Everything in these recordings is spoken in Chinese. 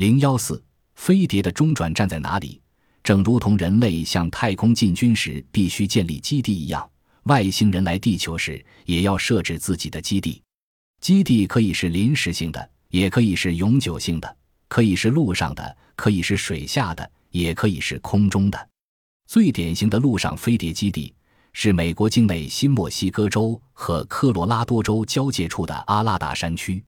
零幺四，飞碟的中转站在哪里？正如同人类向太空进军时必须建立基地一样，外星人来地球时也要设置自己的基地。基地可以是临时性的，也可以是永久性的，可以是陆上的，可以是水下的，也可以是空中的。最典型的陆上飞碟基地是美国境内新墨西哥州和科罗拉多州交界处的阿拉达山区。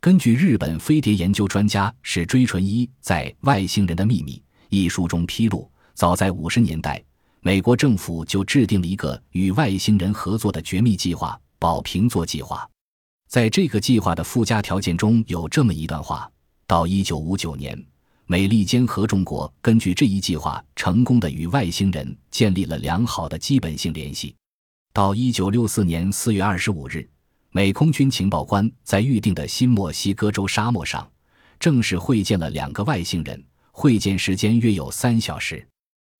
根据日本飞碟研究专家史追纯一在《外星人的秘密》一书中披露，早在五十年代，美国政府就制定了一个与外星人合作的绝密计划——宝瓶座计划。在这个计划的附加条件中有这么一段话：到一九五九年，美利坚合众国根据这一计划，成功的与外星人建立了良好的基本性联系。到一九六四年四月二十五日。美空军情报官在预定的新墨西哥州沙漠上，正式会见了两个外星人。会见时间约有三小时。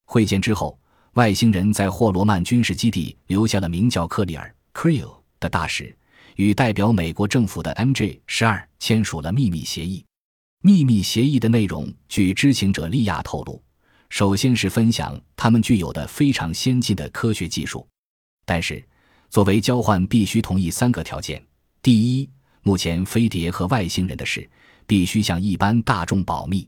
会见之后，外星人在霍罗曼军事基地留下了名叫克里尔 （Creel） 的大使，与代表美国政府的 MJ 十二签署了秘密协议。秘密协议的内容，据知情者利亚透露，首先是分享他们具有的非常先进的科学技术，但是。作为交换，必须同意三个条件：第一，目前飞碟和外星人的事必须向一般大众保密；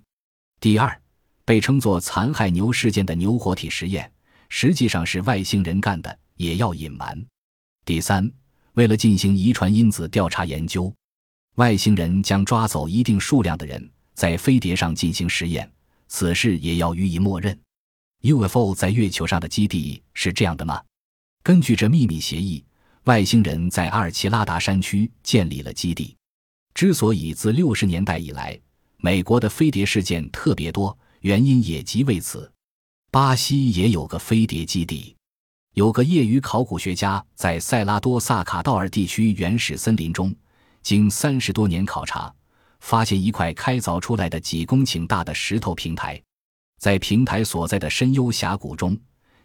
第二，被称作残害牛事件的牛活体实验实际上是外星人干的，也要隐瞒；第三，为了进行遗传因子调查研究，外星人将抓走一定数量的人在飞碟上进行实验，此事也要予以默认。UFO 在月球上的基地是这样的吗？根据这秘密协议，外星人在阿尔奇拉达山区建立了基地。之所以自六十年代以来，美国的飞碟事件特别多，原因也即为此。巴西也有个飞碟基地，有个业余考古学家在塞拉多萨卡道尔地区原始森林中，经三十多年考察，发现一块开凿出来的几公顷大的石头平台，在平台所在的深幽峡谷中。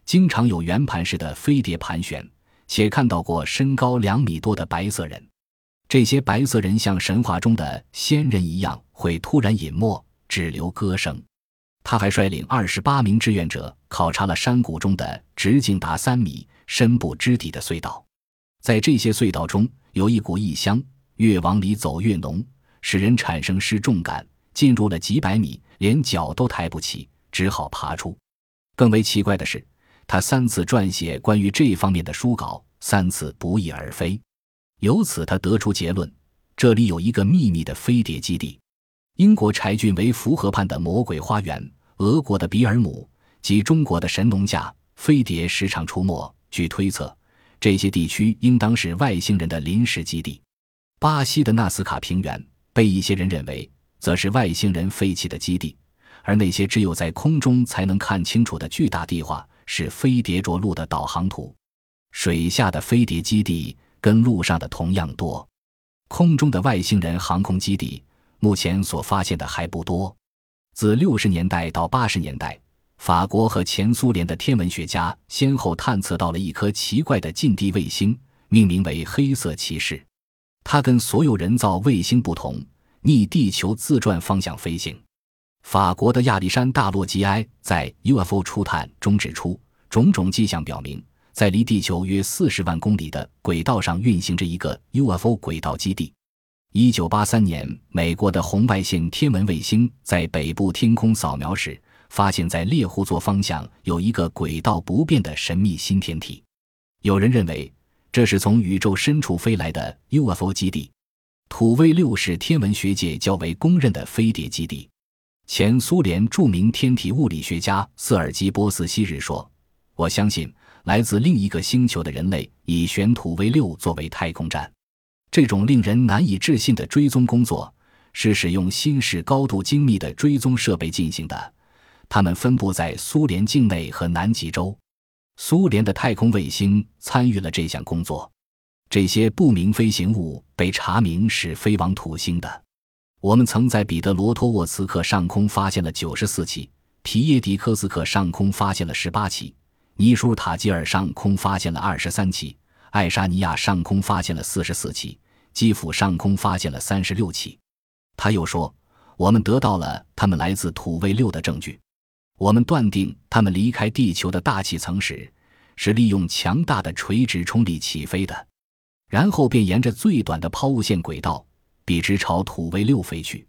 经常有圆盘式的飞碟盘旋，且看到过身高两米多的白色人。这些白色人像神话中的仙人一样，会突然隐没，只留歌声。他还率领二十八名志愿者考察了山谷中的直径达三米、深不知底的隧道。在这些隧道中，有一股异香，越往里走越浓，使人产生失重感。进入了几百米，连脚都抬不起，只好爬出。更为奇怪的是。他三次撰写关于这方面的书稿，三次不翼而飞。由此，他得出结论：这里有一个秘密的飞碟基地。英国柴郡为福河畔的魔鬼花园，俄国的比尔姆及中国的神农架，飞碟时常出没。据推测，这些地区应当是外星人的临时基地。巴西的纳斯卡平原被一些人认为，则是外星人废弃的基地，而那些只有在空中才能看清楚的巨大地画。是飞碟着陆的导航图，水下的飞碟基地跟陆上的同样多，空中的外星人航空基地目前所发现的还不多。自六十年代到八十年代，法国和前苏联的天文学家先后探测到了一颗奇怪的近地卫星，命名为“黑色骑士”。它跟所有人造卫星不同，逆地球自转方向飞行。法国的亚历山大·洛基埃在《UFO 初探》中指出，种种迹象表明，在离地球约四十万公里的轨道上运行着一个 UFO 轨道基地。一九八三年，美国的红外线天文卫星在北部天空扫描时，发现，在猎户座方向有一个轨道不变的神秘新天体。有人认为，这是从宇宙深处飞来的 UFO 基地。土卫六是天文学界较为公认的飞碟基地。前苏联著名天体物理学家瑟尔基·波斯希日说：“我相信来自另一个星球的人类以选土卫六作为太空站。这种令人难以置信的追踪工作是使用新式高度精密的追踪设备进行的。它们分布在苏联境内和南极洲。苏联的太空卫星参与了这项工作。这些不明飞行物被查明是飞往土星的。”我们曾在彼得罗托沃茨克上空发现了九十四起，皮耶迪科斯克上空发现了十八起，尼舒塔基尔上空发现了二十三起，爱沙尼亚上空发现了四十四起，基辅上空发现了三十六起。他又说：“我们得到了他们来自土卫六的证据。我们断定，他们离开地球的大气层时，是利用强大的垂直冲力起飞的，然后便沿着最短的抛物线轨道，笔直朝土卫六飞去。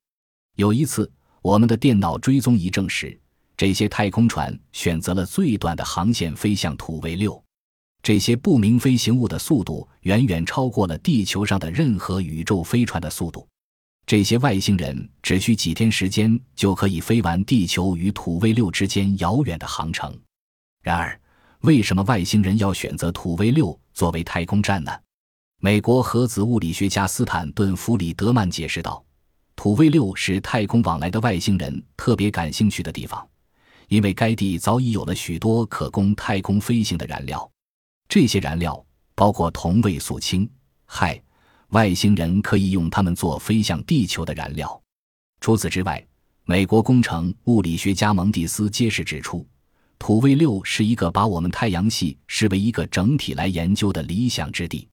有一次，我们的电脑追踪仪证实，这些太空船选择了最短的航线飞向土卫六。这些不明飞行物的速度远远超过了地球上的任何宇宙飞船的速度。这些外星人只需几天时间就可以飞完地球与土卫六之间遥远的航程。然而，为什么外星人要选择土卫六作为太空站呢？美国核子物理学家斯坦顿·弗里德曼解释道：“土卫六是太空往来的外星人特别感兴趣的地方，因为该地早已有了许多可供太空飞行的燃料。这些燃料包括同位素氢、氦。”外星人可以用它们做飞向地球的燃料。除此之外，美国工程物理学家蒙蒂斯揭示指出，土卫六是一个把我们太阳系视为一个整体来研究的理想之地。